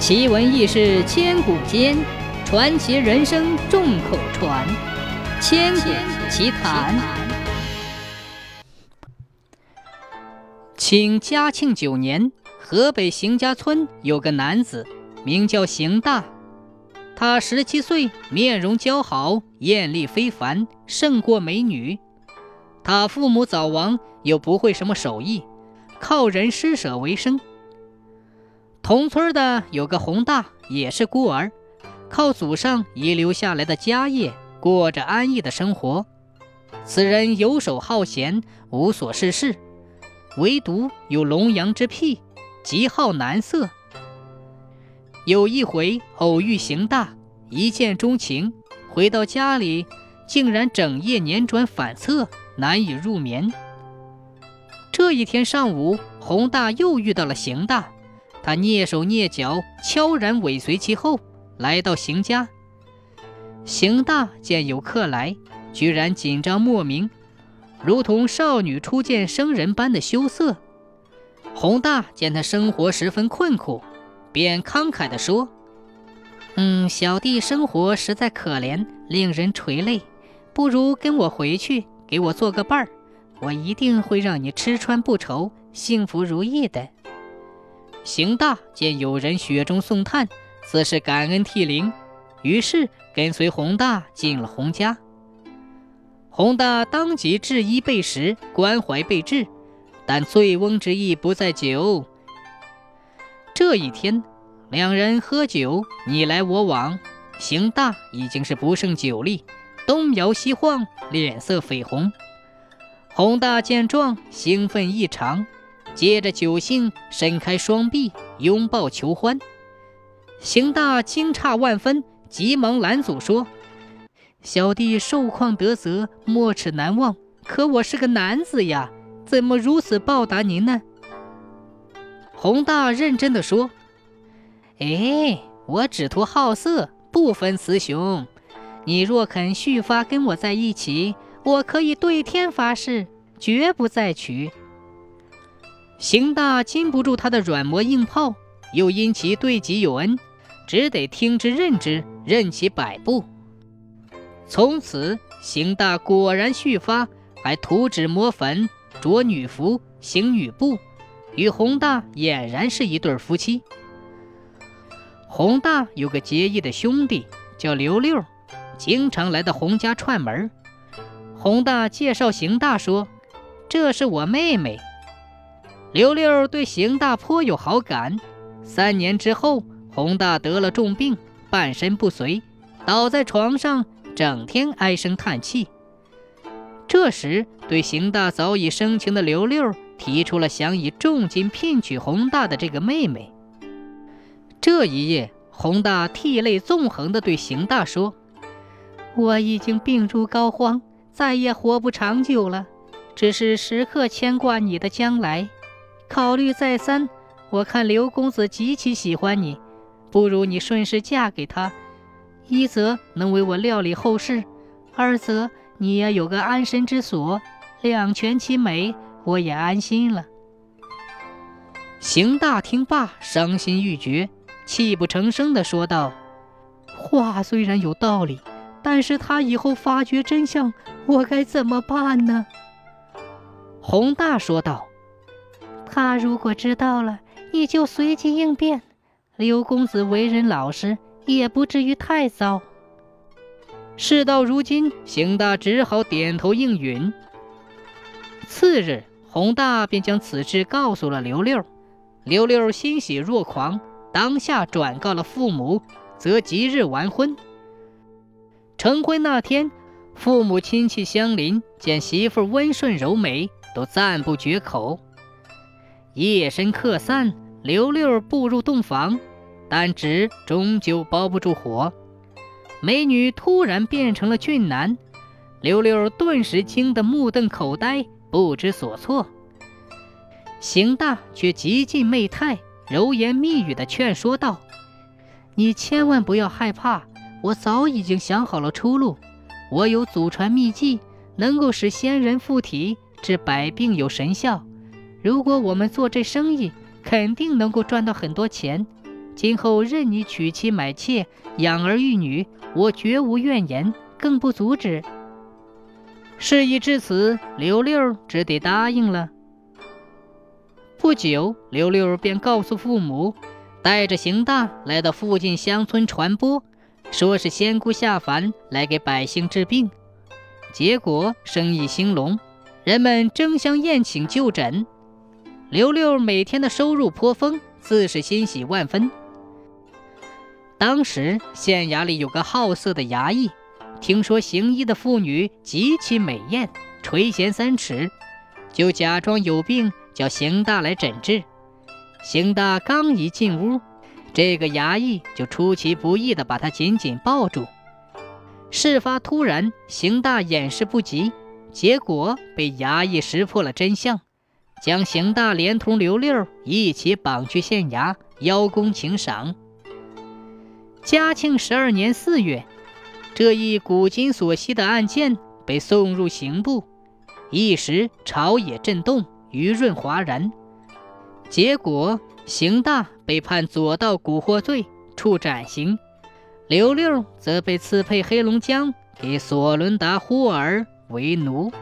奇闻异事千古间，传奇人生众口传。千古奇谈。清嘉庆九年，河北邢家村有个男子，名叫邢大。他十七岁，面容姣好，艳丽非凡，胜过美女。他父母早亡，又不会什么手艺，靠人施舍为生。同村的有个洪大，也是孤儿，靠祖上遗留下来的家业过着安逸的生活。此人游手好闲，无所事事，唯独有龙阳之癖，极好男色。有一回偶遇邢大，一见钟情，回到家里，竟然整夜辗转反侧，难以入眠。这一天上午，洪大又遇到了邢大。他蹑手蹑脚，悄然尾随其后，来到邢家。邢大见有客来，居然紧张莫名，如同少女初见生人般的羞涩。洪大见他生活十分困苦，便慷慨地说：“嗯，小弟生活实在可怜，令人垂泪，不如跟我回去，给我做个伴儿，我一定会让你吃穿不愁，幸福如意的。”邢大见有人雪中送炭，自是感恩涕零，于是跟随洪大进了洪家。洪大当即制衣备食，关怀备至，但醉翁之意不在酒。这一天，两人喝酒，你来我往，邢大已经是不胜酒力，东摇西晃，脸色绯红。洪大见状，兴奋异常。借着酒兴，伸开双臂拥抱求欢。邢大惊诧万分，急忙拦阻说：“小弟受况得泽，没齿难忘。可我是个男子呀，怎么如此报答您呢？”洪大认真的说：“哎，我只图好色，不分雌雄。你若肯续发跟我在一起，我可以对天发誓，绝不再娶。”邢大禁不住他的软磨硬泡，又因其对己有恩，只得听之任之，任其摆布。从此，邢大果然续发，还涂脂抹粉，着女服，行女步，与洪大俨然是一对夫妻。洪大有个结义的兄弟叫刘六，经常来到洪家串门。洪大介绍邢大说：“这是我妹妹。”刘六对邢大颇有好感。三年之后，洪大得了重病，半身不遂，倒在床上，整天唉声叹气。这时，对邢大早已生情的刘六提出了想以重金聘娶洪大的这个妹妹。这一夜，洪大涕泪纵横地对邢大说：“我已经病入膏肓，再也活不长久了，只是时刻牵挂你的将来。”考虑再三，我看刘公子极其喜欢你，不如你顺势嫁给他，一则能为我料理后事，二则你也有个安身之所，两全其美，我也安心了。邢大听罢，伤心欲绝，泣不成声地说道：“话虽然有道理，但是他以后发觉真相，我该怎么办呢？”洪大说道。他如果知道了，你就随机应变。刘公子为人老实，也不至于太糟。事到如今，邢大只好点头应允。次日，洪大便将此事告诉了刘六。刘六欣喜若狂，当下转告了父母，则即日完婚。成婚那天，父母亲戚相邻，见媳妇温顺柔美，都赞不绝口。夜深客散，刘六步入洞房，但纸终究包不住火。美女突然变成了俊男，刘六顿时惊得目瞪口呆，不知所措。邢大却极尽媚态，柔言蜜语地劝说道：“你千万不要害怕，我早已经想好了出路。我有祖传秘技，能够使仙人附体，治百病有神效。”如果我们做这生意，肯定能够赚到很多钱。今后任你娶妻买妾、养儿育女，我绝无怨言，更不阻止。事已至此，刘六只得答应了。不久，刘六便告诉父母，带着邢大来到附近乡村传播，说是仙姑下凡来给百姓治病。结果生意兴隆，人们争相宴请就诊。刘六每天的收入颇丰，自是欣喜万分。当时县衙里有个好色的衙役，听说行医的妇女极其美艳，垂涎三尺，就假装有病，叫邢大来诊治。邢大刚一进屋，这个衙役就出其不意地把他紧紧抱住。事发突然，邢大掩饰不及，结果被衙役识破了真相，将邢大连同刘六一起绑去县衙邀功请赏。嘉庆十二年四月，这一古今所稀的案件被送入刑部，一时朝野震动，舆论哗然。结果，邢大被判左道蛊惑罪，处斩刑。刘六则被赐配黑龙江，给索伦达·呼尔为奴。